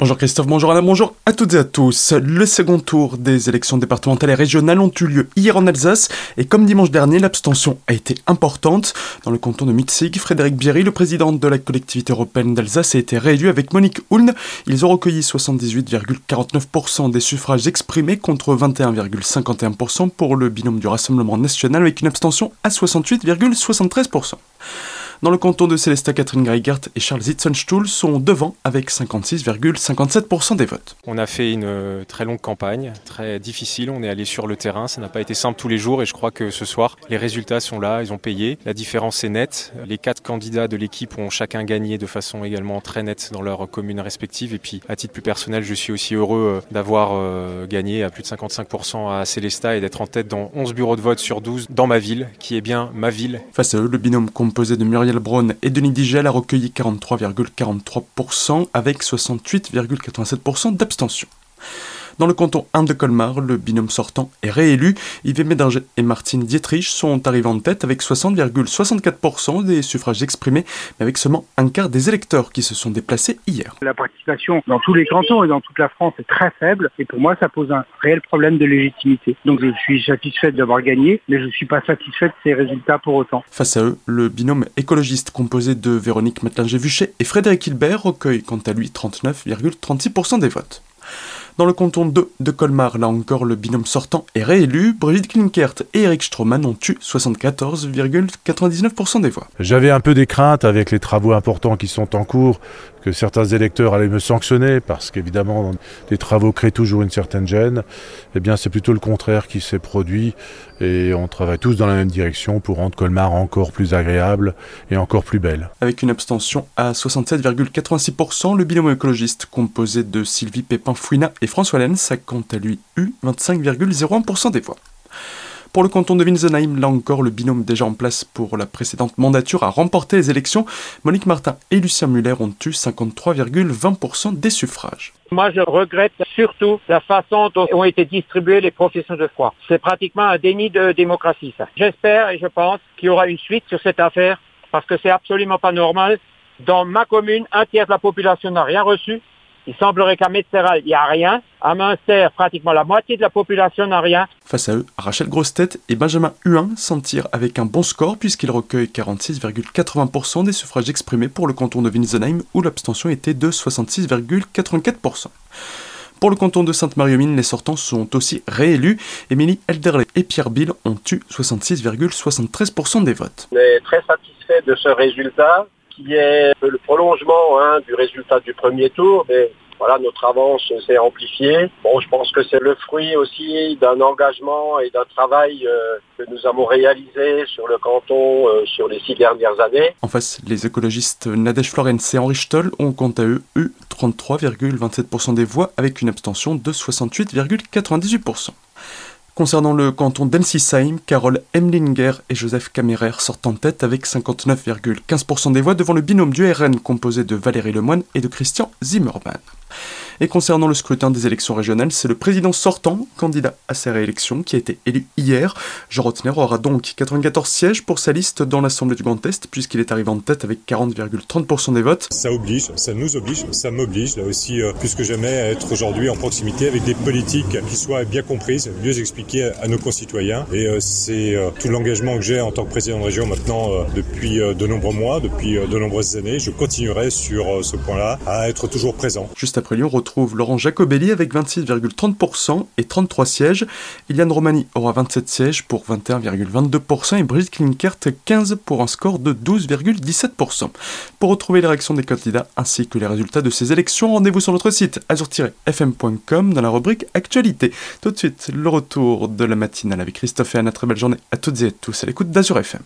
Bonjour Christophe, bonjour Alain, bonjour à toutes et à tous. Le second tour des élections départementales et régionales ont eu lieu hier en Alsace et comme dimanche dernier, l'abstention a été importante. Dans le canton de Mitzig, Frédéric Bierry, le président de la collectivité européenne d'Alsace, a été réélu avec Monique Huln. Ils ont recueilli 78,49% des suffrages exprimés contre 21,51% pour le binôme du Rassemblement national avec une abstention à 68,73%. Dans le canton de Célestat, Catherine Greigert et Charles Zitzenstuhl sont devant avec 56,57% des votes. On a fait une euh, très longue campagne, très difficile. On est allé sur le terrain. Ça n'a pas été simple tous les jours et je crois que ce soir, les résultats sont là. Ils ont payé. La différence est nette. Les quatre candidats de l'équipe ont chacun gagné de façon également très nette dans leurs communes respectives. Et puis, à titre plus personnel, je suis aussi heureux euh, d'avoir euh, gagné à plus de 55% à Célestat et d'être en tête dans 11 bureaux de vote sur 12 dans ma ville, qui est bien ma ville. Face à eux, le binôme composé de Muriel Braun et Denis Digel a recueilli 43,43% avec 68,87% d'abstention. Dans le canton 1 de Colmar, le binôme sortant est réélu. Yves Médinger et Martine Dietrich sont arrivés en tête avec 60,64% des suffrages exprimés, mais avec seulement un quart des électeurs qui se sont déplacés hier. La participation dans tous les cantons et dans toute la France est très faible et pour moi ça pose un réel problème de légitimité. Donc je suis satisfait d'avoir gagné, mais je ne suis pas satisfait de ces résultats pour autant. Face à eux, le binôme écologiste composé de Véronique Matlinger-Vuchet et Frédéric Hilbert recueille quant à lui 39,36% des votes. Dans le canton 2 de Colmar, là encore, le binôme sortant est réélu. Brigitte Klinkert et Eric Stroman ont eu 74,99% des voix. J'avais un peu des craintes avec les travaux importants qui sont en cours que certains électeurs allaient me sanctionner parce qu'évidemment les travaux créent toujours une certaine gêne. Eh bien c'est plutôt le contraire qui s'est produit et on travaille tous dans la même direction pour rendre Colmar encore plus agréable et encore plus belle. Avec une abstention à 67,86%, le binôme écologiste composé de Sylvie Pépin-Fouina et François Lenz a quant à lui eu 25,01% des voix. Pour le canton de Winsenheim, là encore, le binôme déjà en place pour la précédente mandature a remporté les élections. Monique Martin et Lucien Muller ont eu 53,20% des suffrages. Moi, je regrette surtout la façon dont ont été distribuées les professions de foi. C'est pratiquement un déni de démocratie, ça. J'espère et je pense qu'il y aura une suite sur cette affaire parce que c'est absolument pas normal. Dans ma commune, un tiers de la population n'a rien reçu il semblerait qu'à Metzeral, il n'y a rien. À Münster, pratiquement la moitié de la population n'a rien. Face à eux, Rachel Grostet et Benjamin Huin s'en tirent avec un bon score puisqu'ils recueillent 46,80% des suffrages exprimés pour le canton de Winsenheim où l'abstention était de 66,84%. Pour le canton de Sainte-Marie-aux-Mines, les sortants sont aussi réélus. Émilie Elderley et Pierre Bill ont eu 66,73% des votes. On est très satisfait de ce résultat qui est le prolongement hein, du résultat du premier tour. Mais voilà, notre avance s'est amplifiée. Bon, je pense que c'est le fruit aussi d'un engagement et d'un travail euh, que nous avons réalisé sur le canton euh, sur les six dernières années. En face, les écologistes Nadège Florence et Henri Stoll ont quant à eux eu 33,27% des voix avec une abstention de 68,98%. Concernant le canton d'Ensisheim, Carole Emlinger et Joseph Kammerer sortent en tête avec 59,15% des voix devant le binôme du RN composé de Valérie Lemoine et de Christian Zimmermann. Et concernant le scrutin des élections régionales, c'est le président sortant, candidat à ces réélections, qui a été élu hier. Jean Rotner aura donc 94 sièges pour sa liste dans l'Assemblée du Grand Est, puisqu'il est arrivé en tête avec 40,30% des votes. Ça oblige, ça nous oblige, ça m'oblige, là aussi, euh, plus que jamais, à être aujourd'hui en proximité avec des politiques qui soient bien comprises, mieux expliquées à nos concitoyens. Et euh, c'est euh, tout l'engagement que j'ai en tant que président de région maintenant depuis de nombreux mois, depuis de nombreuses années. Je continuerai sur ce point-là à être toujours présent. Juste après lui, on Laurent Jacobelli avec 26,30% et 33 sièges. Iliane Romani aura 27 sièges pour 21,22% et Brigitte Klinkert 15 pour un score de 12,17%. Pour retrouver les réactions des candidats ainsi que les résultats de ces élections, rendez-vous sur notre site azur-fm.com dans la rubrique Actualité. Tout de suite, le retour de la matinale avec Christophe et Anna. Très belle journée à toutes et à tous à l'écoute d'Azur FM.